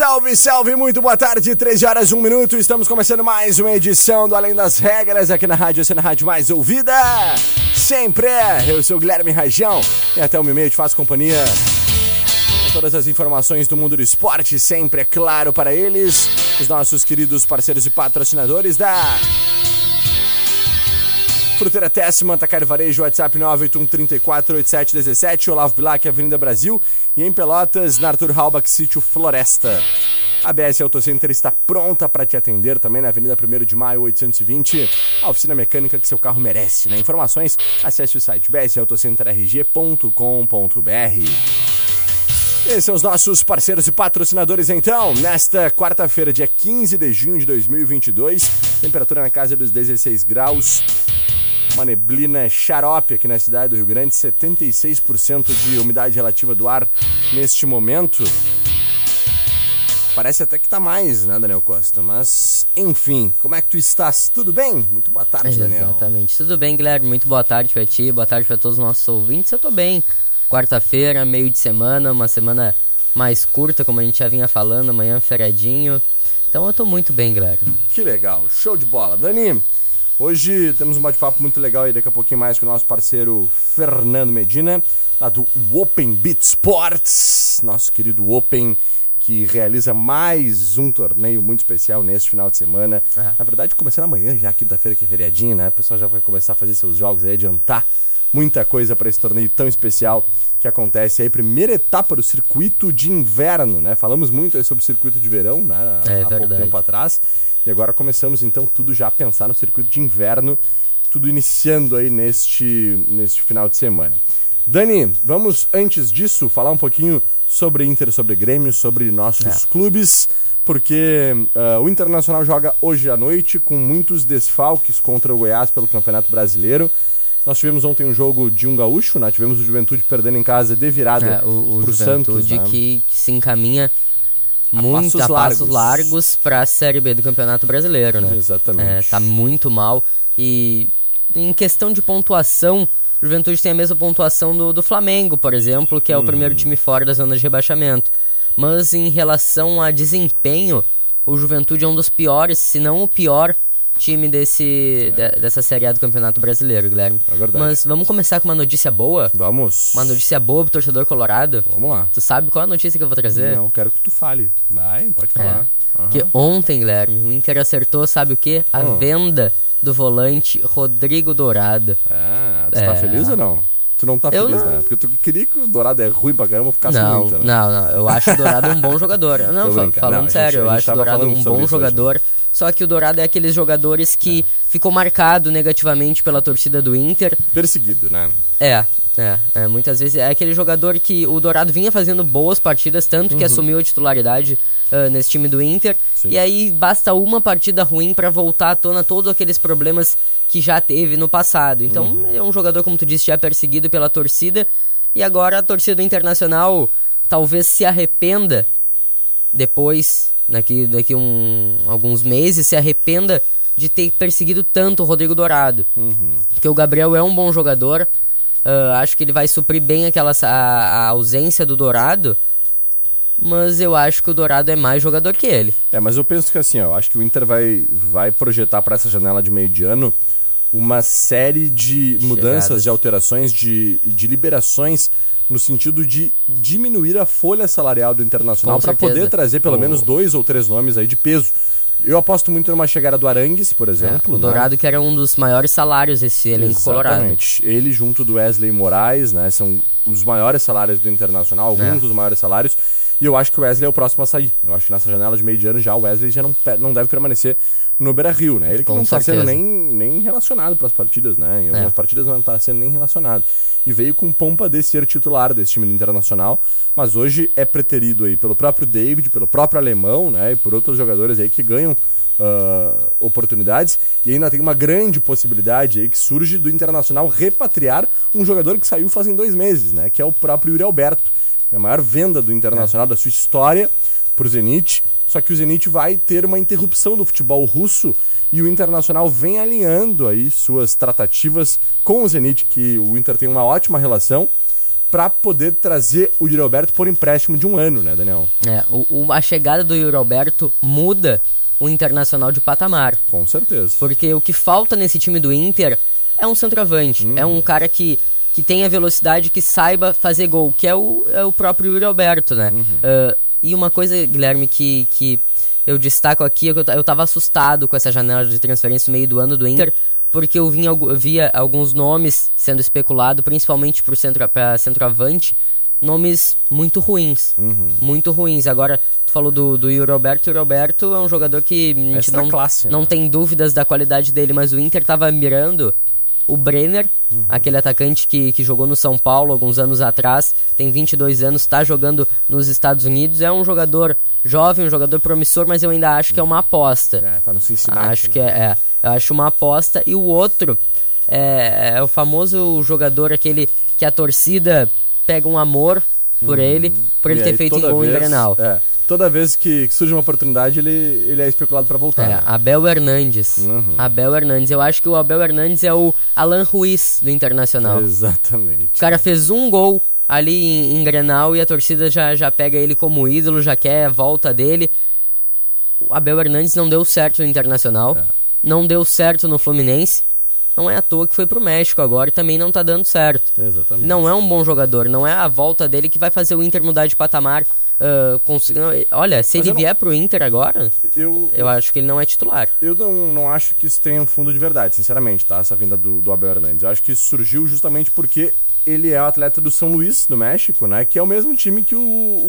Salve, salve, muito boa tarde, 13 horas, 1 minuto. Estamos começando mais uma edição do Além das Regras aqui na Rádio Oceana Rádio Mais Ouvida. Sempre é, eu sou o Guilherme Rajão e até o meu meio te faço companhia. Com todas as informações do mundo do esporte, sempre é claro para eles, os nossos queridos parceiros e patrocinadores da Fruteira Tessima, Tacar Varejo, WhatsApp 981348717, Olavo Bilac, Avenida Brasil e em Pelotas, na Arthur Halbach, Sítio Floresta. A BS Auto Center está pronta para te atender também na Avenida 1 de Maio 820, a oficina mecânica que seu carro merece. Né? Informações, acesse o site bsautocenterrg.com.br. Esses são os nossos parceiros e patrocinadores então. Nesta quarta-feira, dia 15 de junho de 2022, temperatura na casa dos 16 graus. Uma neblina xarope aqui na cidade do Rio Grande, 76% de umidade relativa do ar neste momento. Parece até que tá mais, né, Daniel Costa? Mas, enfim, como é que tu estás? Tudo bem? Muito boa tarde, Daniel. Exatamente. Tudo bem, Guilherme? Muito boa tarde pra ti, boa tarde pra todos os nossos ouvintes. Eu tô bem. Quarta-feira, meio de semana, uma semana mais curta, como a gente já vinha falando, amanhã feriadinho. Então eu tô muito bem, Guilherme. Que legal, show de bola. Dani, hoje temos um bate-papo muito legal aí daqui a pouquinho mais com o nosso parceiro Fernando Medina, lá do Open Beat Sports, nosso querido Open, que realiza mais um torneio muito especial neste final de semana. Ah. Na verdade, começando amanhã já, quinta-feira, que é feriadinho, né? O pessoal já vai começar a fazer seus jogos aí, adiantar muita coisa para esse torneio tão especial que acontece aí, primeira etapa do circuito de inverno, né? Falamos muito aí sobre o circuito de verão, né? É há pouco tempo atrás. E agora começamos então tudo já a pensar no circuito de inverno, tudo iniciando aí neste, neste final de semana. Dani, vamos antes disso falar um pouquinho sobre Inter, sobre Grêmio, sobre nossos É. clubes, porque ah, o Internacional joga hoje à noite com muitos desfalques contra o Goiás pelo Campeonato Brasileiro. Nós tivemos ontem um jogo de um gaúcho, né? Tivemos o Juventude perdendo em casa de virada É, o o Juventude Santos, né? que, se encaminha muito passos a passos largos. largos pra Série B do Campeonato Brasileiro, né? Exatamente. É, tá muito mal. E em questão de pontuação, o Juventude tem a mesma pontuação do, do Flamengo, por exemplo, que é o Hum. primeiro time fora da zona de rebaixamento. Mas em relação a desempenho, o Juventude é um dos piores, se não o pior time desse, de- dessa Série A do Campeonato Brasileiro, Guilherme. É verdade. Mas vamos começar com uma notícia boa? Vamos. Uma notícia boa pro torcedor colorado. Vamos lá. Tu sabe qual é a notícia que eu vou trazer? Não, quero que tu fale. Vai, pode É. falar. Aham. Que ontem, Guilherme, o Inter acertou, sabe o quê? A Hum. venda do volante Rodrigo Dourado. Ah, tu É. tá feliz ou não? Tu não tá Eu feliz, não. né? Porque tu queria que o Dourado é ruim pra caramba, ficasse não, muito, né? não, não. Eu acho o Dourado um bom jogador. Não, falando Não, gente- sério, a eu gente acho o Dourado um bom isso hoje, né? Só que o Dourado é aqueles jogadores que ficou marcado negativamente pela torcida do Inter. Perseguido, né? É, é, é, muitas vezes é aquele jogador que o Dourado vinha fazendo boas partidas, tanto que assumiu a titularidade ah, nesse time do Inter. Uhum. Sim. E aí basta uma partida ruim pra voltar à tona todos aqueles problemas que já teve no passado. Então Uhum. é um jogador, como tu disse, já perseguido pela torcida. E agora a torcida Internacional talvez se arrependa depois, daqui, daqui um, alguns meses, se arrependa de ter perseguido tanto o Rodrigo Dourado. Uhum. Porque o Gabriel é um bom jogador. ah, acho que ele vai suprir bem aquela a, a ausência do Dourado. Mas eu acho que o Dourado é mais jogador que ele. É, mas eu penso que assim, ó, eu acho que o Inter vai, vai projetar para essa janela de meio de ano uma série de mudanças, Chegadas. de alterações, de, de liberações no sentido de diminuir a folha salarial do Internacional para poder trazer pelo O- menos dois ou três nomes aí de peso Eu aposto muito numa chegada do Arangues, por exemplo. É, o né? Dourado, que era um dos maiores salários desse elenco colorado. Exatamente. Ele junto do Wesley Moraes, né? São os maiores salários do Internacional, alguns É. dos maiores salários. E eu acho que o Wesley é o próximo a sair. Eu acho que nessa janela de meio de ano já o Wesley já não, não deve permanecer no Beira Rio, né? Ele que Com não está sendo nem, nem relacionado para as partidas, né? Em algumas É. partidas não está sendo nem relacionado. E veio com pompa de ser titular desse time do Internacional, mas hoje é preterido aí pelo próprio David, pelo próprio Alemão, né? E por outros jogadores aí que ganham ah, oportunidades. E ainda tem uma grande possibilidade aí que surge do Internacional repatriar um jogador que saiu fazem dois meses, né? Que é o próprio Yuri Alberto. É a maior venda do Internacional da sua história pro Zenit. Só que o Zenit vai ter uma interrupção do futebol russo e o Internacional vem alinhando aí suas tratativas com o Zenit, que o Inter tem uma ótima relação, para poder trazer o Yuri Alberto por empréstimo de um ano, né, Daniel? É, o, o- a chegada do Yuri Alberto muda o Internacional de patamar. Com certeza. Porque o que falta nesse time do Inter é um centroavante. É um cara que, que tenha velocidade, que saiba fazer gol, que é o, é o próprio Yuri Alberto, né? Ah, e uma coisa, Guilherme, que, que eu destaco aqui é que eu, eu tava assustado com essa janela de transferência no meio do ano do Inter, porque eu, algu- via alguns nomes sendo especulado, principalmente para centro, pra centroavante, nomes muito ruins. Muito ruins. Agora, tu falou do, do Yuri Alberto. O Yuri Alberto é um jogador que a gente Extra não, classe, não né? tem dúvidas da qualidade dele, mas o Inter tava mirando o Brenner, Uhum. aquele atacante que, que jogou no São Paulo alguns anos atrás, tem 22 anos, tá jogando nos Estados Unidos, é um jogador jovem, um jogador promissor, mas eu ainda acho que é uma aposta. É, tá no Cincinnati. Acho né? que é, é, eu acho uma aposta. E o outro é, é o famoso jogador, aquele que a torcida pega um amor por ele, por ele Uhum. E ter feito em toda gol em vez- Grenal. É, toda vez que, que surge uma oportunidade, ele, ele é especulado para voltar. É, né? Abel Hernandes. Uhum. Abel Hernandes. Eu acho que o Abel Hernandes é o Alan Ruiz do Internacional. Exatamente. O cara fez um gol ali em, em Grenal e a torcida já, já pega ele como ídolo, já quer a volta dele. O Abel Hernandes não deu certo no Internacional, É. não deu certo no Fluminense. Não é à toa que foi pro México agora e também não tá dando certo. Exatamente. Não é um bom jogador, não é a volta dele que vai fazer o Inter mudar de patamar. cons- não, Olha, se Mas ele não- vier pro Inter agora, Eu, eu acho que ele não é titular. Eu não, não acho que isso tenha um fundo de verdade, sinceramente, tá? Essa vinda do, do Abel Hernandes. Eu acho que isso surgiu justamente porque ele é o atleta do São Luís, do México, né? Que é o mesmo time que o,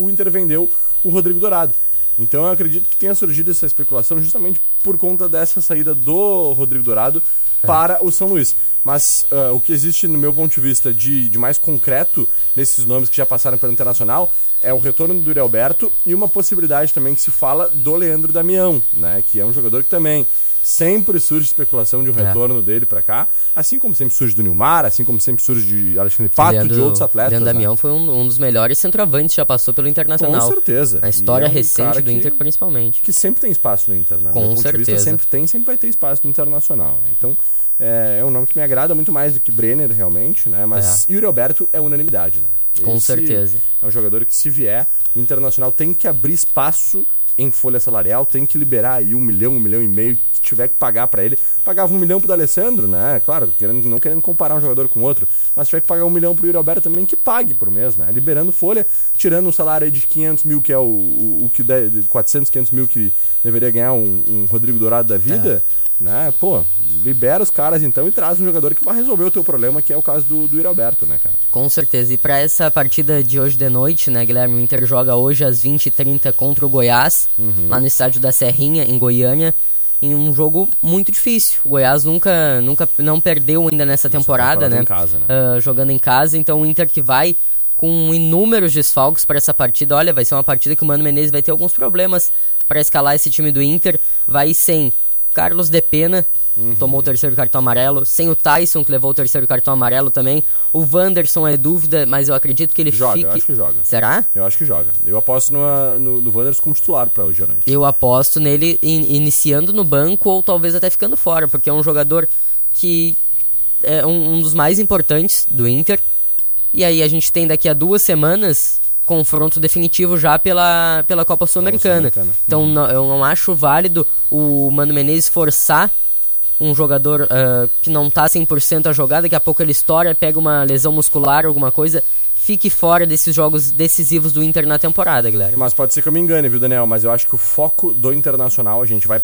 o Inter vendeu o Rodrigo Dourado. Então eu acredito que tenha surgido essa especulação justamente por conta dessa saída do Rodrigo Dourado para o São Luís. Mas ah, o que existe, no meu ponto de vista, de, de mais concreto nesses nomes que já passaram pelo Internacional é o retorno do Yuri Alberto e uma possibilidade também que se fala do Leandro Damião, né? Que é um jogador que também sempre surge especulação de um É. retorno dele pra cá, assim como sempre surge do Nilmar, assim como sempre surge de Alexandre Pato, de outros atletas. Leandro né? Damião foi um, um dos melhores centroavantes que já passou pelo Internacional. Com certeza. Na história é um recente do que- Inter, principalmente. que sempre tem espaço no Inter, né? Com de vista, certeza. sempre tem, sempre vai ter espaço no Internacional, né? Então, é, é um nome que me agrada muito mais do que Brenner, realmente, né? Mas Yuri Alberto é unanimidade, né? Com Esse certeza. É um jogador que, se vier, o Internacional tem que abrir espaço em folha salarial, tem que liberar aí um milhão, um milhão e meio, que tiver que pagar pra ele. Pagava um milhão pro D'Alessandro, né? Claro, querendo, não querendo comparar um jogador com outro, mas tiver que pagar um milhão pro Yuri Alberto também, que pague por mês, né? Liberando folha, tirando um salário aí de 500 mil, que é o, o, o que de, de 400, 500 mil que deveria ganhar um, um Rodrigo Dourado da vida. Né? Pô, libera os caras então e traz um jogador que vai resolver o teu problema, que é o caso do, do Yuri Alberto, né, cara? Com certeza. E pra essa partida de hoje de noite, né, Guilherme? O Inter joga hoje às 20h30 contra o Goiás, Uhum. lá no estádio da Serrinha, em Goiânia. Em um jogo muito difícil. O Goiás nunca, nunca não perdeu ainda nessa temporada, temporada né? em casa, né? Ah, jogando em casa. Então o Inter que vai com inúmeros desfalques para essa partida. Olha, vai ser uma partida que o Mano Menezes vai ter alguns problemas para escalar esse time do Inter. Vai sem Carlos De Pena, Uhum. tomou o terceiro cartão amarelo. Sem o Tyson, que levou o terceiro cartão amarelo também. O Wanderson é dúvida, mas eu acredito que ele Joga, fique. eu acho que joga. Será? Eu acho que joga. Eu aposto numa- no, no Wanderers como titular pra hoje à noite. Eu aposto nele in- iniciando no banco ou talvez até ficando fora, porque é um jogador que é um, um dos mais importantes do Inter. E aí a gente tem daqui a duas semanas confronto definitivo já pela, pela Copa Sul-Americana. Sul-Americana. Então não- eu não acho válido o Mano Menezes forçar um jogador ah, que não tá 100% a jogar, daqui a pouco ele estoura, pega uma lesão muscular, alguma coisa, fique fora desses jogos decisivos do Inter na temporada, Guilherme. Mas pode ser que eu me engane, viu, Daniel? Mas eu acho que o foco do Internacional, a gente vai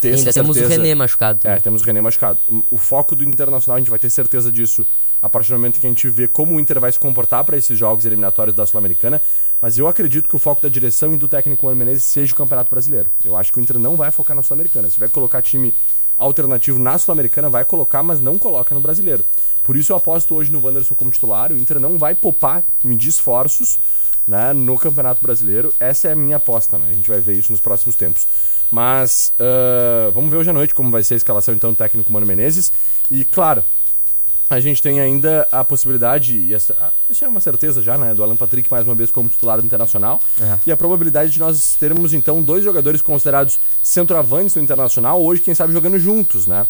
ter Ainda essa temos o certeza- René machucado. É, temos o René machucado. O foco do Internacional, a gente vai ter certeza disso a partir do momento que a gente vê como o Inter vai se comportar para esses jogos eliminatórios da Sul-Americana. Mas eu acredito que o foco da direção e do técnico Mano Menezes seja o Campeonato Brasileiro. Eu acho que o Inter não vai focar na Sul-Americana. Se vai colocar time alternativo na Sul-Americana, vai colocar, mas não coloca no Brasileiro. Por isso eu aposto hoje no Wanderson como titular. O Inter não vai poupar, medir esforços né, no Campeonato Brasileiro. Essa é a minha aposta, né? A gente vai ver isso nos próximos tempos. Mas ah, vamos ver hoje à noite como vai ser a escalação então do técnico Mano Menezes. E claro, a gente tem ainda a possibilidade, e essa, ah, isso é uma certeza já, né? Do Alan Patrick mais uma vez como titular do internacional. É. E a probabilidade de nós termos então dois jogadores considerados centroavantes no internacional, hoje, quem sabe, jogando juntos, né?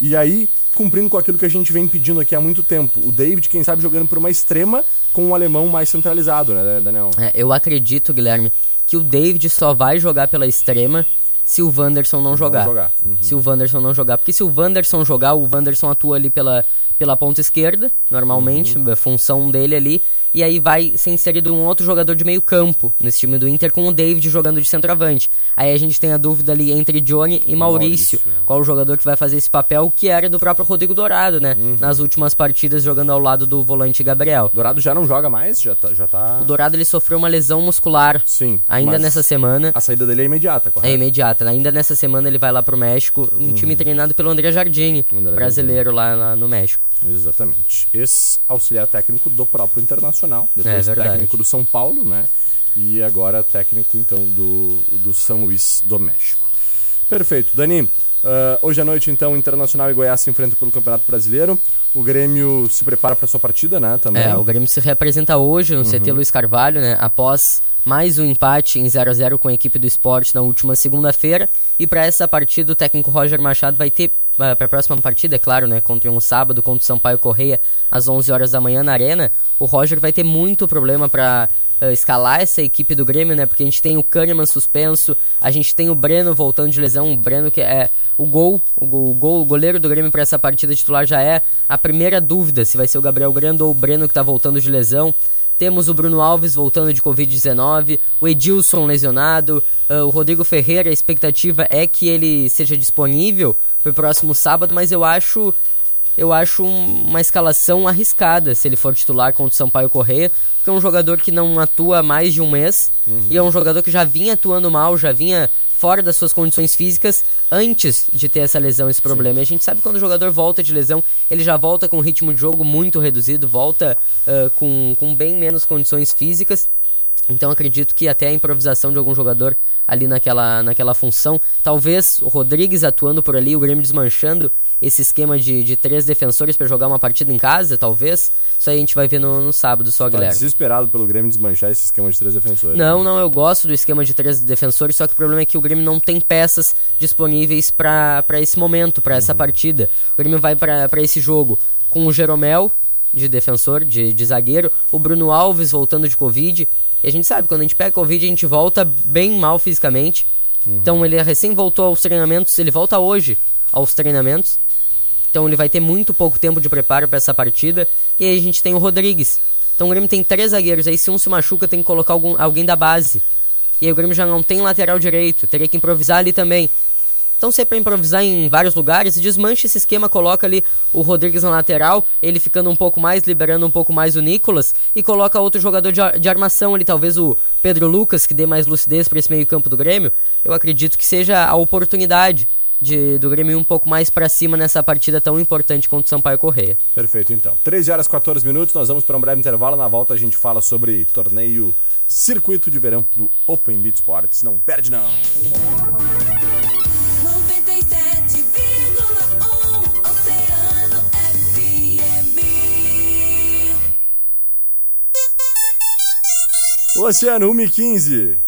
E aí, cumprindo com aquilo que a gente vem pedindo aqui há muito tempo. O David, quem sabe, jogando por uma extrema com o alemão mais centralizado, né, Daniel? É, eu acredito, Guilherme, que o David só vai jogar pela extrema se o Wanderson não jogar. jogar. Uhum. Se o Wanderson não jogar. Porque se o Wanderson jogar, o Wanderson atua ali pela, pela ponta esquerda, normalmente, Uhum. a função dele ali. E aí vai ser inserido um outro jogador de meio campo nesse time do Inter, com o David jogando de centroavante. Aí a gente tem a dúvida ali entre Johnny e Maurício. Maurício, é. Qual o jogador que vai fazer esse papel, que era do próprio Rodrigo Dourado, né? Uhum. Nas últimas partidas, jogando ao lado do volante Gabriel. Dourado já não joga mais, já tá. Já tá... O Dourado ele sofreu uma lesão muscular Sim. ainda nessa semana. A saída dele é imediata, É correto? imediata. né? Ainda nessa semana ele vai lá pro México. Um time treinado pelo André Jardini, Uhum. André brasileiro lá, lá no México. Exatamente. Ex-auxiliar técnico do próprio Internacional, É depois verdade. técnico do São Paulo, né? E agora técnico, então, do, do São Luís do México. Perfeito. Dani, ah, hoje à noite, então, Internacional e Goiás se enfrentam pelo Campeonato Brasileiro. O Grêmio se prepara para sua partida, né? Também. É, o Grêmio se representa hoje no Uhum. CT Luiz Carvalho, né? Após mais um empate em 0 a 0 com a equipe do esporte na última segunda-feira. E para essa partida, o técnico Roger Machado vai ter. para a próxima partida, é claro, né? Contra um sábado, contra o Sampaio Correia, às 11 horas da manhã na Arena. O Roger vai ter muito problema para escalar essa equipe do Grêmio, né? Porque a gente tem o Kahneman suspenso, a gente tem o Breno voltando de lesão, o Breno que é o gol, o gol, o gol- o goleiro do Grêmio para essa partida titular já é a primeira dúvida se vai ser o Gabriel Grando ou o Breno que tá voltando de lesão. Temos o Bruno Alves voltando de Covid-19, o Edilson lesionado, ah, o Rodrigo Ferreira, a expectativa é que ele seja disponível pro próximo sábado, mas eu acho eu acho um- uma escalação arriscada se ele for titular contra o Sampaio Correia, porque é um jogador que não atua há mais de um mês e é um jogador que já vinha atuando mal, já vinha fora das suas condições físicas antes de ter essa lesão, esse problema. E a gente sabe que quando o jogador volta de lesão, ele já volta com um ritmo de jogo muito reduzido, volta ah, com, com bem menos condições físicas. Então acredito que até a improvisação de algum jogador ali naquela, naquela função, talvez o Rodrigues atuando por ali, o Grêmio desmanchando esse esquema de, de três defensores para jogar uma partida em casa, talvez. Isso aí a gente vai ver no, no sábado só, Tá Guilherme. desesperado pelo Grêmio desmanchar esse esquema de três defensores. Não, né? não, eu gosto do esquema de três defensores, só que o problema é que o Grêmio não tem peças disponíveis para esse momento, para essa partida. O Grêmio vai para esse jogo com o Jeromel de defensor, de, de zagueiro, o Bruno Alves voltando de Covid. E a gente sabe, quando a gente pega Covid, a gente volta bem mal fisicamente. Então ele recém voltou aos treinamentos, ele volta hoje aos treinamentos. Então ele vai ter muito pouco tempo de preparo para essa partida. E aí a gente tem o Rodrigues. Então o Grêmio tem três zagueiros. Aí se um se machuca, tem que colocar algum, alguém da base. E aí o Grêmio já não tem lateral direito. Teria que improvisar ali também. Então se é pra improvisar em vários lugares, desmancha esse esquema, coloca ali o Rodrigues na lateral, ele ficando um pouco mais, liberando um pouco mais o Nicolas, e coloca outro jogador de, de armação ali, talvez o Pedro Lucas, que dê mais lucidez para esse meio campo do Grêmio. Eu acredito que seja a oportunidade de, do Grêmio um pouco mais para cima nessa partida tão importante contra o Sampaio Correia. Perfeito, então. 13 horas e 14 minutos, nós vamos para um breve intervalo. Na volta a gente fala sobre torneio Circuito de Verão do Open Beat Sports. Não perde, não. Oceano 1 e 15.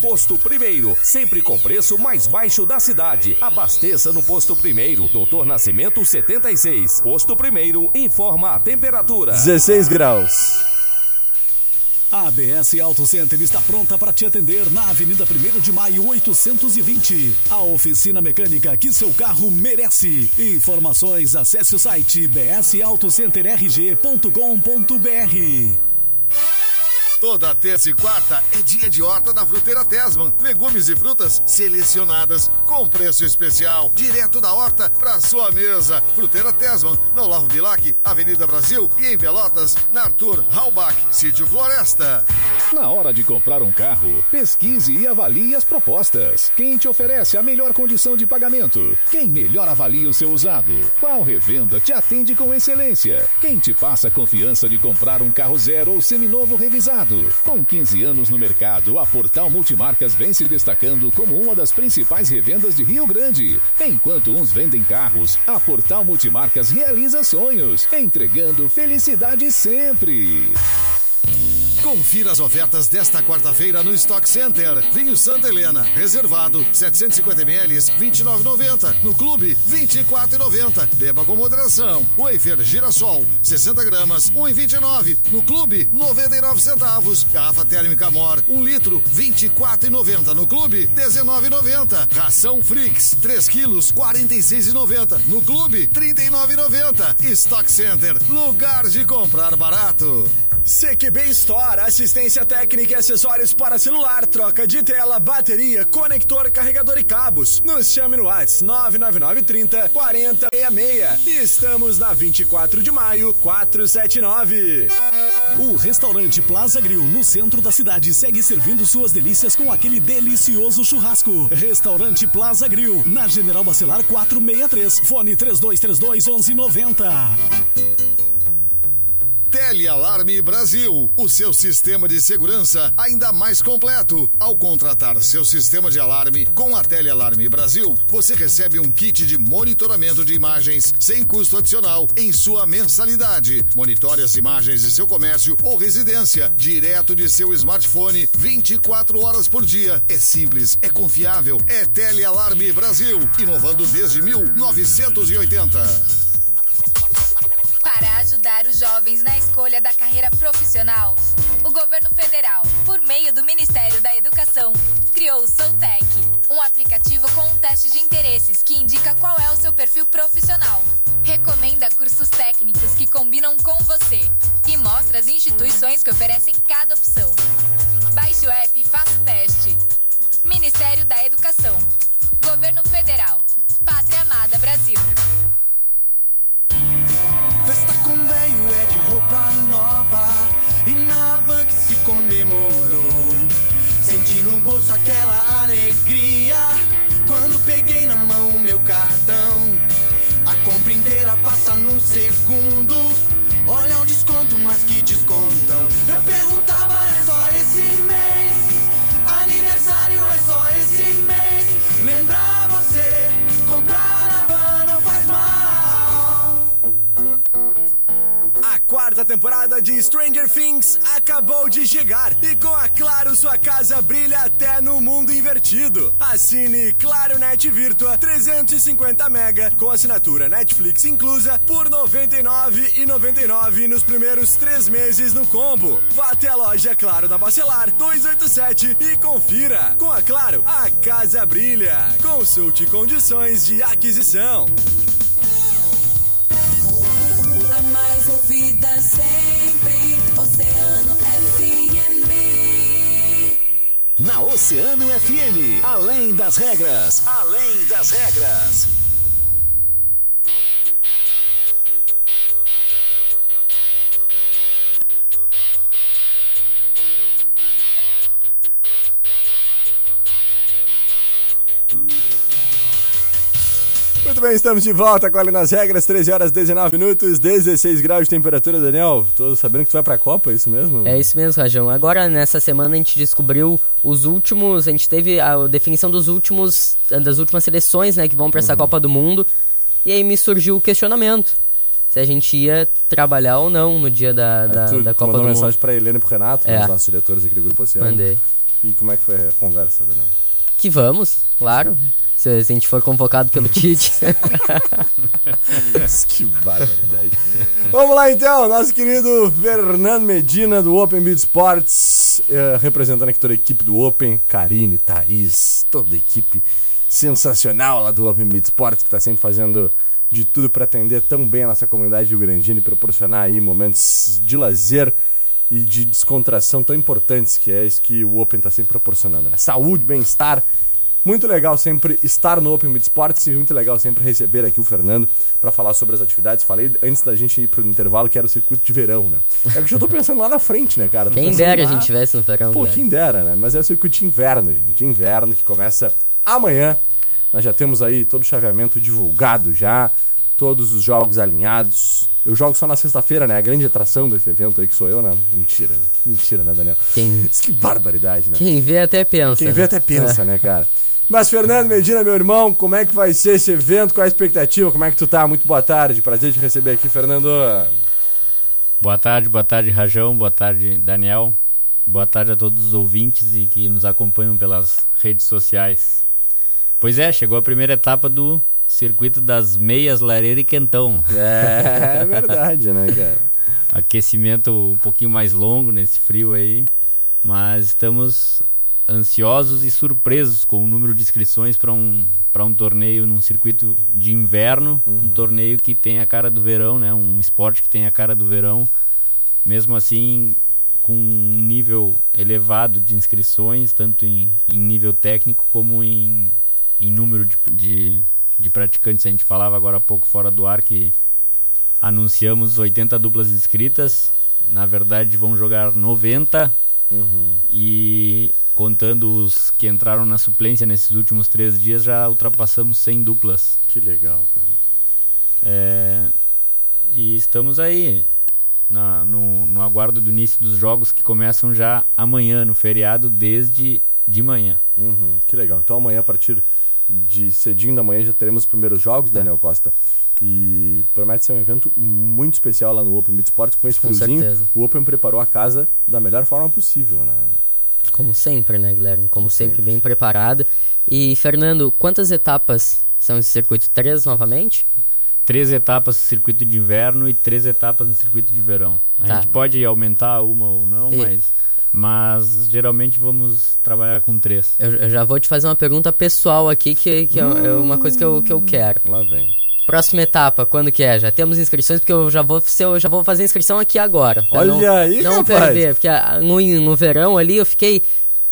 Posto Primeiro, sempre com preço mais baixo da cidade. Abasteça no Posto Primeiro, Doutor Nascimento 76. Posto Primeiro, informa a temperatura. 16 graus. A ABS Auto Center está pronta para te atender na Avenida 1 de Maio 820. A oficina mecânica que seu carro merece. Informações, acesse o site bsautocenterrg.com.br. Toda terça e quarta é dia de horta da Fruteira Tesman. Legumes e frutas selecionadas com preço especial, direto da horta para sua mesa. Fruteira Tesman, na Olavo Bilac, Avenida Brasil e em Pelotas, na Arthur Halbach, Sítio Floresta. Na hora de comprar um carro, pesquise e avalie as propostas. Quem te oferece a melhor condição de pagamento? Quem melhor avalia o seu usado? Qual revenda te atende com excelência? Quem te passa a confiança de comprar um carro zero ou seminovo revisado? Com 15 anos no mercado, a Portal Multimarcas vem se destacando como uma das principais revendas de Rio Grande. Enquanto uns vendem carros, a Portal Multimarcas realiza sonhos, entregando felicidade sempre. Confira as ofertas desta quarta-feira no Stock Center. Vinho Santa Helena, reservado, 750 ml, 29,90. No clube, 24,90. Beba com moderação. Wafer Girassol, 60 gramas, 1,29. No clube, 99 centavos. Garrafa térmica Mor, 1 litro, 24,90. No clube, 19,90. Ração Frix, 3 quilos, 46,90. No clube, 39,90. Stock Center, lugar de comprar barato. CQB Store, assistência técnica e acessórios para celular, troca de tela, bateria, conector, carregador e cabos. Nos chame no WhatsApp 99930 4066. Estamos na 24 de maio, 479. O restaurante Plaza Grill, no centro da cidade, segue servindo suas delícias com aquele delicioso churrasco. Restaurante Plaza Grill, na General Bacelar 463, fone 3232 1190. Telealarme Brasil, o seu sistema de segurança ainda mais completo. Ao contratar seu sistema de alarme com a Telealarme Brasil, você recebe um kit de monitoramento de imagens sem custo adicional em sua mensalidade. Monitore as imagens de seu comércio ou residência direto de seu smartphone 24 horas por dia. É simples, é confiável, é Telealarme Brasil, inovando desde 1980. Para ajudar os jovens na escolha da carreira profissional, o governo federal, por meio do Ministério da Educação, criou o Soutec, um aplicativo com um teste de interesses que indica qual é o seu perfil profissional. Recomenda cursos técnicos que combinam com você e mostra as instituições que oferecem cada opção. Baixe o app e faça o teste. Ministério da Educação. Governo Federal. Pátria Amada Brasil. Festa com veio é de roupa nova E na van que se comemorou. Senti no bolso aquela alegria. Quando peguei na mão o meu cartão A compra inteira passa num segundo. Olha o desconto, mas que descontão. Eu perguntava, é só esse mês? Aniversário é só esse mês? Lembrar você, quarta temporada de Stranger Things acabou de chegar e com a Claro sua casa brilha até no mundo invertido. Assine Claro Net Virtua 350 mega com assinatura Netflix inclusa por R$ 99,99 nos primeiros três meses no combo. Vá até a loja Claro na Bacelar 287 e confira. Com a Claro, a casa brilha. Consulte condições de aquisição. Ouvida sempre, Oceano FM. Na Oceano FM, além das regras, além das regras. Bem, estamos de volta com ali nas regras, 13 horas 19 minutos, 16 graus de temperatura, Daniel. Tô sabendo que tu vai pra Copa, é isso mesmo? É isso mesmo, Rajão. Agora, nessa semana, a gente descobriu os últimos. A gente teve a definição dos últimos. das últimas seleções, né, que vão pra essa Copa do Mundo. E aí me surgiu o questionamento. Se a gente ia trabalhar ou não no dia da, da, tu, da Copa mandou do mensagem Mundo. pra Helena e pro Renato, É. né, os nossos diretores aqui do Grupo Oceano. Mandei. E como é que foi a conversa, Daniel? Que vamos, claro. Se a gente for convocado pelo Tite. que barbaridade. Vamos lá então, nosso querido Fernando Medina do Open Beat Sports, eh, representando aqui toda a equipe do Open, Karine, Thaís, toda a equipe sensacional lá do Open Beat Sports, que está sempre fazendo de tudo para atender tão bem a nossa comunidade rio-grandina e proporcionar aí momentos de lazer e de descontração tão importantes que é isso que o Open está sempre proporcionando, né? Saúde, bem-estar. Muito legal sempre estar no Open Mid Sports e muito legal sempre receber aqui o Fernando para falar sobre as atividades. Falei antes da gente ir pro intervalo que era o circuito de verão, né? É que eu já tô pensando lá na frente, né, cara? Tô Quem dera a lá- gente tivesse no verão, Pô, quem dera, né? Mas é o circuito de inverno, gente. De inverno que começa amanhã. Nós já temos aí todo o chaveamento divulgado já, todos os jogos alinhados. Eu jogo só na sexta-feira, né? A grande atração desse evento aí que sou eu, né? Mentira, né? Mentira, né, Daniel? Quem- Isso que barbaridade, né? Quem vê até pensa. Quem né? vê até pensa, né, cara? Mas, Fernando Medina, meu irmão, como é que vai ser esse evento? Qual a expectativa? Como é que tu tá? Muito boa tarde. Prazer te receber aqui, Fernando. Boa tarde, boa tarde, Rajão, boa tarde, Daniel. Boa tarde a todos os ouvintes e que nos acompanham pelas redes sociais. Pois é, chegou a primeira etapa do circuito das meias, lareira e quentão. É, é verdade, né, cara? Aquecimento um pouquinho mais longo nesse frio aí, mas estamos ansiosos e surpresos com o número de inscrições para um, para um torneio num circuito de inverno, um torneio que tem a cara do verão, né? um esporte que tem a cara do verão. Mesmo assim, com um nível elevado de inscrições, tanto em, em nível técnico como em, em número de, de, de praticantes. A gente falava agora há pouco fora do ar que anunciamos 80 duplas inscritas. Na verdade, vão jogar 90 e contando os que entraram na suplência nesses últimos três dias, já ultrapassamos 100 duplas. Que legal, cara. É, e estamos aí na- no, no aguardo do início dos jogos que começam já amanhã, no feriado, desde de manhã. Uhum, que legal. Então amanhã, a partir de cedinho da manhã, já teremos os primeiros jogos, Daniel Costa. E promete ser um evento muito especial lá no Open Mid Sports. Com esse Com friozinho, certeza. o Open preparou a casa da melhor forma possível, né? Como sempre, né, Guilherme? Como sempre, bem preparado. E, Fernando, quantas etapas são esse circuito? Três novamente? Três etapas no circuito de inverno e três etapas no circuito de verão. A Tá. gente pode aumentar uma ou não, E- mas, mas geralmente vamos trabalhar com três. Eu, eu já vou te fazer uma pergunta pessoal aqui, que, que é, é uma coisa que eu, que eu quero. Lá vem. Próxima etapa, quando que é? Já temos inscrições, porque eu já vou, eu já vou fazer inscrição aqui agora. Olha não, aí, Não rapaz. perder, porque ah, no, no verão ali eu fiquei...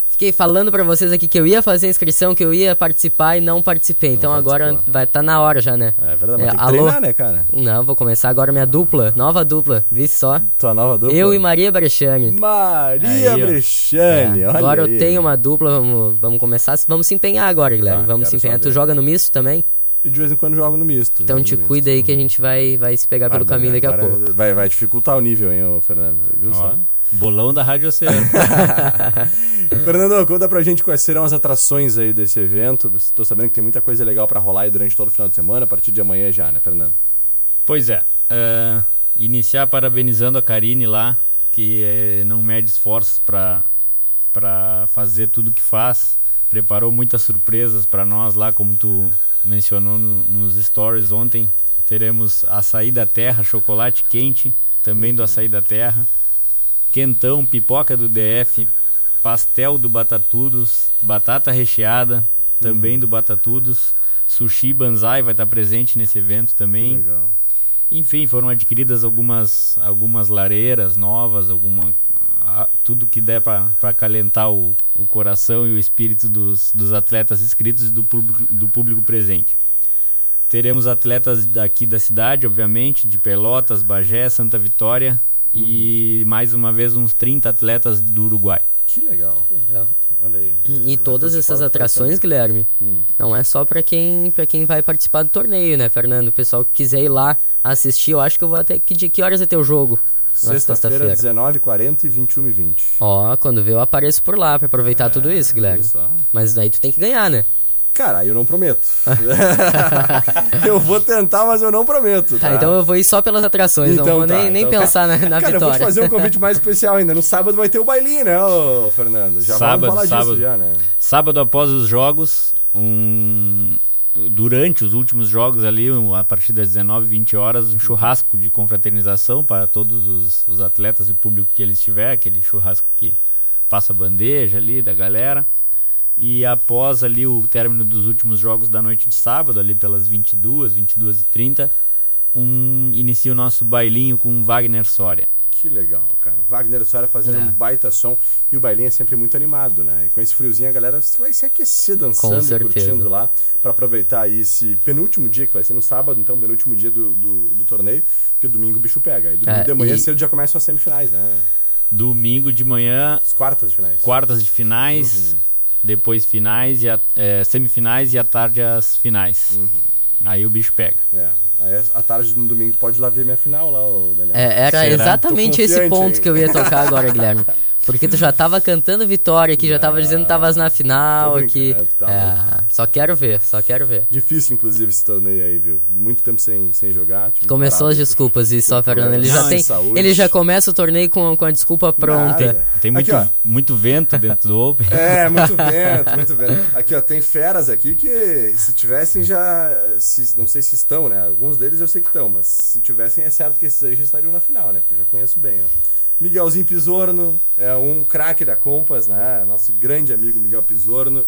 Fiquei falando pra vocês aqui que eu ia fazer inscrição, que eu ia participar e não participei. Então agora vai estar na hora já, né? É verdade, É, mas tem que alô? treinar, né, cara? Não, vou começar agora minha dupla, nova dupla, vi só. Tua nova dupla. Eu e Maria Brechani. Maria Aí. Brechani, É, olha agora aí. eu tenho uma dupla, vamos, vamos começar. Vamos se empenhar agora, Guilherme. Tá, vamos se empenhar. só Tu joga no misto também? E de vez em quando jogo no misto. Então te cuida misto. aí que a gente vai, vai se pegar pelo caminho daqui a pouco. Vai, vai dificultar o nível, hein, ô Fernando? Viu Ó, só? bolão da Rádio Oceano. Fernando, conta pra gente quais serão as atrações aí desse evento. Tô sabendo que tem muita coisa legal pra rolar aí durante todo o final de semana, a partir de amanhã já, né, Fernando? Pois é. eh, iniciar parabenizando a Karine lá, que eh, não mede esforços para para fazer tudo que faz. Preparou muitas surpresas para nós lá, como tu mencionou no- nos stories ontem. Teremos açaí da terra, chocolate quente, também do açaí da terra. Quentão, pipoca do DF, pastel do Batatudos, batata recheada, também do Batatudos. Sushi Banzai vai estar presente nesse evento também. Legal. Enfim, foram adquiridas algumas, algumas lareiras novas, alguma, a- tudo que der para acalentar o, o coração e o espírito dos, dos atletas inscritos e do público, do público presente. Teremos atletas daqui da cidade, obviamente, de Pelotas, Bagé, Santa Vitória e mais uma vez uns 30 atletas do Uruguai. Que legal. Legal. Olha aí. E todas essas atrações, Guilherme, Hum. não é só pra quem, pra quem vai participar do torneio, né, Fernando? O pessoal que quiser ir lá assistir, eu acho que eu vou até. Que, de que horas é teu jogo? Sexta-feira, 19h40 e 21h20. Ó, quando vê eu apareço por lá pra aproveitar tudo isso, Guilherme. Só? Mas daí tu tem que ganhar, né? Cara, aí eu não prometo. eu vou tentar, mas eu não prometo. Tá, Tá, então eu vou ir só pelas atrações, não vou tá, nem, nem então, pensar cara, na, na cara, eu vou te vitória. fazer um convite mais especial ainda. No sábado vai ter o bailinho, né, ô Fernando? Já Sábado, vamos falar sábado. disso já, né? Sábado após os jogos, um, durante os últimos jogos ali, a partir das 19, 20 horas, um churrasco de confraternização para todos os, os atletas e público que eles tiver, aquele churrasco que passa bandeja ali da galera. E após ali o término dos últimos jogos da noite de sábado, ali pelas 22, 22 e 30, um, inicia o nosso bailinho com Wagner Soria. Que legal, cara. Wagner Soares fazendo É. um baita som e o bailinho é sempre muito animado, né? E com esse friozinho a galera vai se aquecer dançando e curtindo lá pra aproveitar esse penúltimo dia que vai ser no sábado, então, penúltimo dia do, do, do torneio, porque domingo o bicho pega. Aí domingo É, de manhã e- cedo já começam as semifinais, né? Domingo de manhã, As quartas de finais. quartas de finais, Uhum. depois finais e a- é, semifinais e à tarde as finais. Uhum. Aí o bicho pega. É. Aí à tarde no domingo tu pode ir lá ver minha final lá, ô Daniel. É, era Será? exatamente esse ponto hein? que eu ia tocar agora, Guilherme. Porque tu já tava cantando vitória aqui, já tava dizendo que tavas na final aqui. tá É, só quero ver, só quero ver. Difícil, inclusive, esse torneio aí, viu? Muito tempo sem, sem jogar. Começou parado as desculpas e só, Fernando. Ele já tem. saúde. Ele já começa o torneio com, com a desculpa pronta. Nada. Tem Aqui, muito, ó. muito vento dentro do Open. É, muito vento, muito vento. Aqui, ó, tem feras aqui que se tivessem já. se- não sei se estão, né? Alguns deles eu sei que estão, mas se tivessem é certo que esses aí já estariam na final, né? Porque eu já conheço bem, ó. Miguelzinho Pisorno, é um craque da Compass, né? Nosso grande amigo Miguel Pisorno.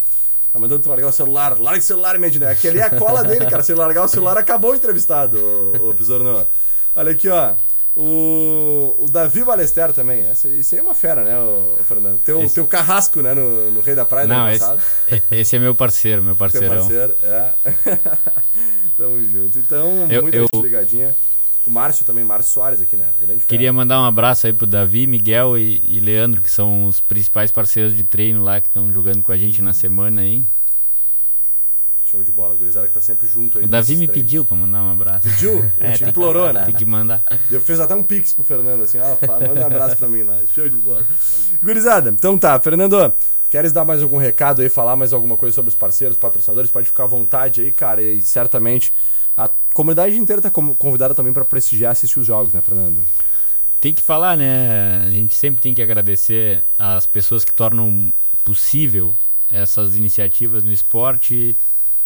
Tá mandando tu largar o celular. Larga o celular, Medina. Aqui ali é a cola dele, cara. Se ele largar o celular, acabou o entrevistado, ô, ô Pisorno. Olha aqui, ó. O, o Davi Balester também. Esse, esse aí é uma fera, né, ô, ô Fernando? Teu, Esse- teu carrasco, né, no, no Rei da Praia do Não, ano esse, passado. esse é meu parceiro, meu Teu parceirão. parceiro, é. Tamo junto. Então, Eu- muita eu- ligadinha. O Márcio também, Márcio Soares aqui, né? Grande fera. Queria mandar um abraço aí pro Davi, Miguel e, e Leandro, que são os principais parceiros de treino lá, que estão jogando com a gente na semana aí. Show de bola, gurizada que tá sempre junto aí. O Davi me treinos. pediu pra mandar um abraço. Pediu? Ele É, te implorou, né? Tem que mandar. Eu fiz até um pix pro Fernando, assim, ó, manda um abraço pra mim lá. Show de bola. Gurizada, então tá, Fernando, queres dar mais algum recado aí, falar mais alguma coisa sobre os parceiros, patrocinadores? Pode ficar à vontade aí, cara, e certamente a comunidade inteira tá com- convidada também pra prestigiar e assistir os jogos, né, Fernando? Tem que falar, né? A gente sempre tem que agradecer as pessoas que tornam possível essas iniciativas no esporte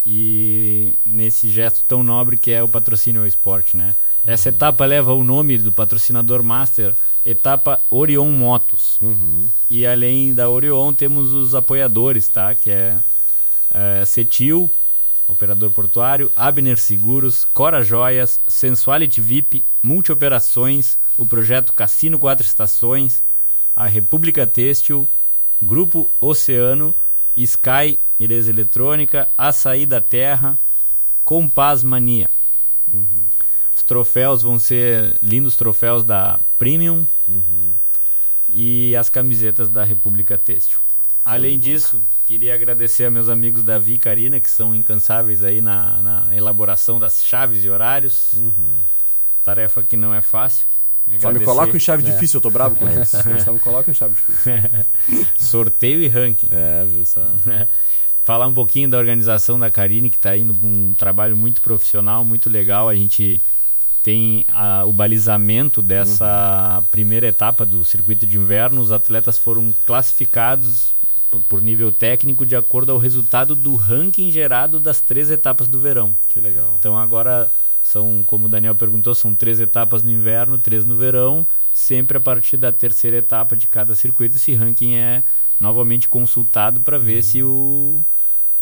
e nesse gesto tão nobre que é o patrocínio ao esporte, né? Essa etapa leva o nome do patrocinador master, etapa Orion Motos. Uhum. E além da Orion, temos os apoiadores, tá? Que é, é Cetil, operador portuário, Abner Seguros, Cora Joias, Sensuality VIP, Multioperações, o projeto Cassino Quatro Estações, a República Têxtil, Grupo Oceano, Sky Beleza Eletrônica, Açaí da Terra, Compaz Mania. Os troféus vão ser lindos troféus da Premium e as camisetas da República Têxtil. Além disso, queria agradecer a meus amigos Davi e Karina, que são incansáveis aí na, na elaboração das chaves e horários. Tarefa que não é fácil. Só me Agradecer- coloca em chave É. difícil, eu tô bravo com eles. Só me coloca em chave difícil. Sorteio e ranking. É, viu só. Falar um pouquinho da organização da Karine, que está indo um trabalho muito profissional, muito legal. A gente tem a- o balizamento dessa primeira etapa do circuito de inverno. Os atletas foram classificados por nível técnico de acordo ao resultado do ranking gerado das três etapas do verão. Que legal. Então agora são, como o Daniel perguntou, são três etapas no inverno, três no verão, sempre a partir da terceira etapa de cada circuito. Esse ranking é novamente consultado para ver se o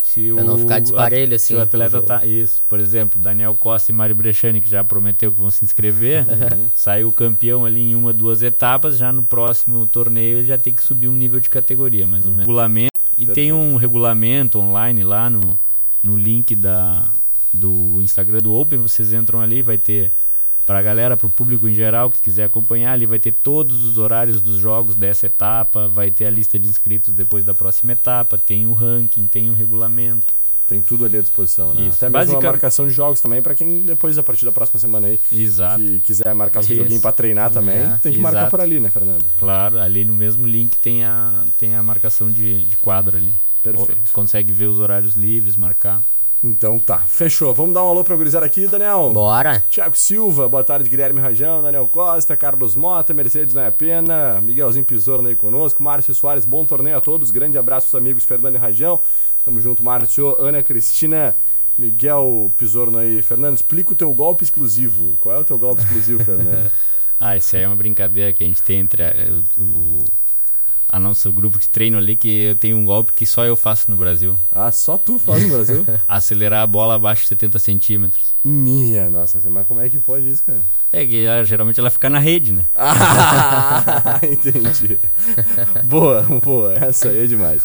se Pra o não ficar disparelho, se assim, o atleta o jogo. tá isso, por exemplo, Daniel Costa e Mário Brechani que já prometeu que vão se inscrever, saiu campeão ali em uma duas etapas, já no próximo torneio ele já tem que subir um nível de categoria, mais ou menos. Regulamento e tem um regulamento online lá no no link da do Instagram do Open, vocês entram ali, vai ter para a galera, para o público em geral que quiser acompanhar, ali vai ter todos os horários dos jogos dessa etapa, vai ter a lista de inscritos depois da próxima etapa, tem o ranking, tem o regulamento. Tem tudo ali à disposição, né? Isso. Até mesmo Basica- uma marcação de jogos também, pra quem depois, a partir da próxima semana aí, Exato. que quiser marcar seu Isso. joguinho pra treinar também, É, tem que marcar exato. por ali, né, Fernando? Claro, ali no mesmo link tem a, tem a marcação de, de quadra ali. Perfeito. O- Consegue ver os horários livres, marcar. Então tá, fechou. Vamos dar um alô pra gurizada aqui, Daniel. Bora. Tiago Silva, boa tarde, Guilherme Rajão, Daniel Costa, Carlos Mota, Mercedes Não é Pena, Miguelzinho Pisorno aí conosco, Márcio Soares, bom torneio a todos, grande abraço aos amigos Fernando e Rajão, tamo junto, Márcio, Ana Cristina, Miguel Pisorno aí. Fernando, explica o teu golpe exclusivo. Qual é o teu golpe exclusivo, Fernando? Ah, isso aí é uma brincadeira que a gente tem entre a- o, o- a nosso grupo de treino ali que eu tenho um golpe que só eu faço no Brasil. Ah, só tu faz no Brasil? Acelerar a bola abaixo de 70 centímetros. Minha nossa, mas como é que pode isso, cara? É que ela- geralmente ela fica na rede, né? Ah, entendi. Boa, boa. Essa aí é demais.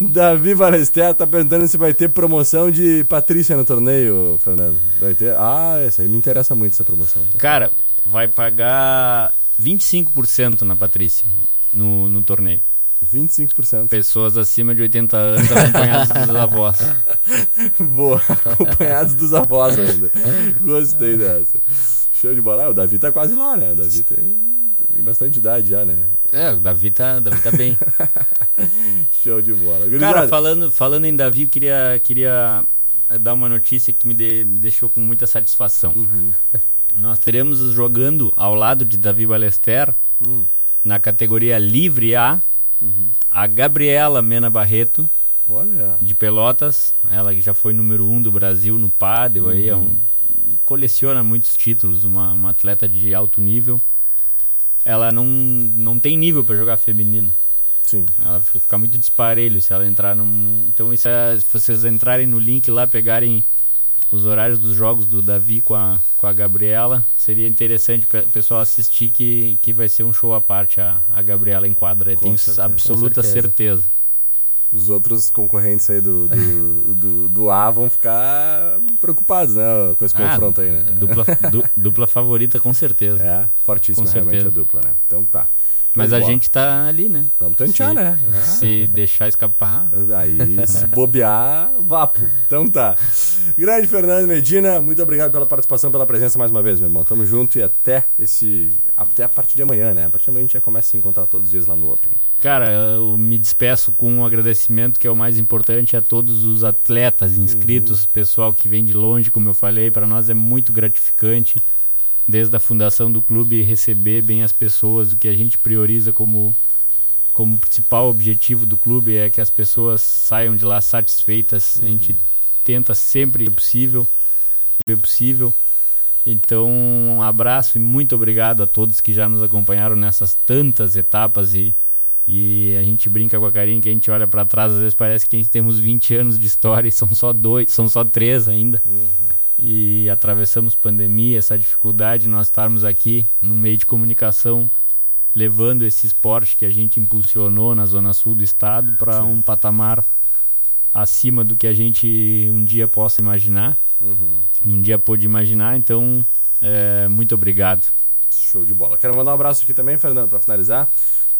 Davi Balester tá perguntando se vai ter promoção de Patrícia no torneio, Fernando. Vai ter? Ah, essa aí me interessa muito, essa promoção. Cara, vai pagar 25% na Patrícia no, no torneio. 25%. Pessoas acima de 80 anos acompanhadas dos avós. Boa, acompanhados dos avós ainda. Gostei dessa. Show de bola. Ah, o Davi tá quase lá, né? O Davi tem, tem bastante idade já, né? É, o Davi tá, Davi tá bem. Show de bola. Cara, falando, falando em Davi, eu queria, queria eh, dar uma notícia que me, de- me deixou com muita satisfação. Uhum. Nós teremos jogando ao lado de Davi Balester, Hum. Na categoria Livre A, Uhum. a Gabriela Mena Barreto, Olha. de Pelotas. Ela que já foi número um do Brasil no pádel, aí é um- coleciona muitos títulos, uma, uma atleta de alto nível. Ela não, não tem nível para jogar feminina. Sim. Ela fica muito disparelho se ela entrar num. Então, se vocês entrarem no link lá, pegarem os horários dos jogos do Davi com a, com a Gabriela, seria interessante o pessoal assistir que, que vai ser um show à parte a, a Gabriela em quadra. Eu Com tenho certeza. absoluta certeza. certeza. Os outros concorrentes aí do, do, do, do A vão ficar preocupados, né? Com esse Ah, confronto aí, né? Dupla, du- dupla favorita, com certeza. É, fortíssima Com realmente a certeza. dupla, né? Então tá. Mas a gente tá ali, né? Vamos tentar, se- né? Se deixar escapar. Aí, se bobear, vapo. Então tá. Grande Fernando Medina, muito obrigado pela participação, pela presença mais uma vez, meu irmão. Tamo junto e até esse. Até a partir de amanhã, né? A partir de amanhã a gente já começa a se encontrar todos os dias lá no Open. Cara, eu me despeço com um agradecimento que é o mais importante a todos os atletas inscritos, pessoal que vem de longe, como eu falei, para nós é muito gratificante desde a fundação do clube receber bem as pessoas, o que a gente prioriza como como principal objetivo do clube é que as pessoas saiam de lá satisfeitas. A gente tenta sempre possível, é possível. Então, um abraço e muito obrigado a todos que já nos acompanharam nessas tantas etapas e, e a gente brinca com a carinha que a gente olha para trás, às vezes parece que a gente temos 20 anos de história e são só dois, são só três ainda. E atravessamos pandemia, essa dificuldade, nós estarmos aqui no meio de comunicação levando esse esporte que a gente impulsionou na zona sul do estado para um patamar acima do que a gente um dia possa imaginar, um dia pôde imaginar. Então, é, muito obrigado. Show de bola. Quero mandar um abraço aqui também, Fernando, para finalizar.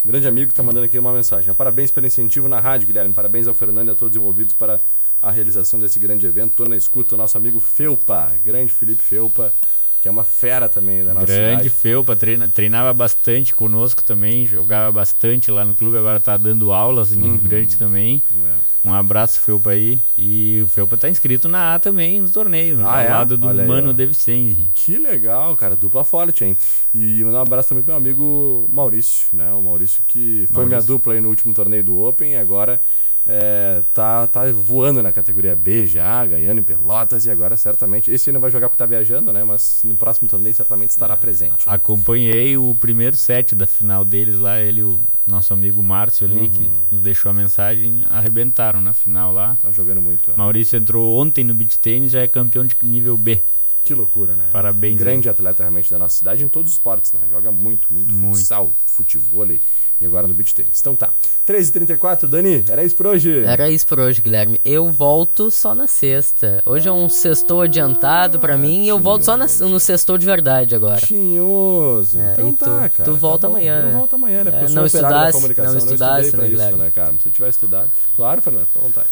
Um grande amigo que tá mandando aqui uma mensagem. Parabéns pelo incentivo na rádio, Guilherme. Parabéns ao Fernando e a todos envolvidos para a realização desse grande evento. Tô na escuta o nosso amigo Felpa, grande Felipe Felpa, que é uma fera também da nossa Grande cidade. Felpa, treina, treinava bastante conosco também, jogava bastante lá no clube, agora tá dando aulas em Uhum. Grande também. É. Um abraço, Felpa aí. E o Felpa tá inscrito na A também, no torneio, Ah, ao é? lado do Olha aí, Mano ó. De Vicente. Que legal, cara. Dupla forte, hein? E mandar um abraço também pro meu amigo Maurício, né? O Maurício que foi minha Maurício. dupla aí no último torneio do Open e agora é, tá, tá voando na categoria B já, ganhando em Pelotas e agora certamente. Esse não vai jogar porque tá viajando, né? Mas no próximo torneio certamente estará presente. Acompanhei o primeiro set da final deles lá, ele e o nosso amigo Márcio ali, Uhum. que nos deixou a mensagem, arrebentaram na final lá. Tá jogando muito. né? Maurício entrou ontem no beach tênis, já é campeão de nível B. Que loucura, né? Parabéns. Grande atleta realmente da nossa cidade em todos os esportes, né? Joga muito, muito, Muito. futsal, futevôlei e agora no beach tênis. Então tá. 13h34, Dani, era isso por hoje? Era isso por hoje, Guilherme. Eu volto só na sexta. Hoje é um sextou adiantado pra mim e eu volto só na- no sextou de verdade agora. Tinhoso. É, então tu- tá, tu cara. volta tá amanhã, Eu né? volto amanhã, né? Porque É, eu sou não estudasse- comunicação, não não estudasse, estudei pra né, isso, Guilherme? né, cara? Se eu tivesse estudado... Claro, Fernando, fica à vontade.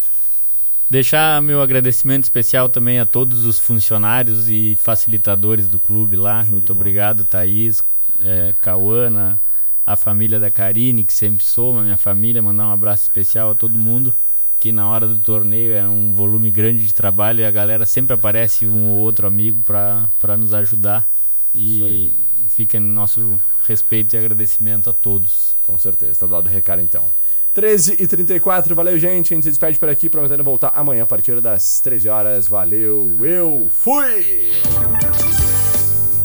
Deixar meu agradecimento especial também a todos os funcionários e facilitadores do clube lá. Muito obrigado, Thaís, é, Cauana, a família da Karine, que sempre soma, minha família. Mandar um abraço especial a todo mundo. Que na hora do torneio é um volume grande de trabalho e a galera sempre aparece um ou outro amigo para nos ajudar. E fica no nosso respeito e agradecimento a todos. Com certeza, tá dado o recado então. 13 e 34 valeu, gente. A gente se despede por aqui, prometendo voltar amanhã a partir das 13 horas. Valeu, eu fui!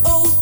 Oh.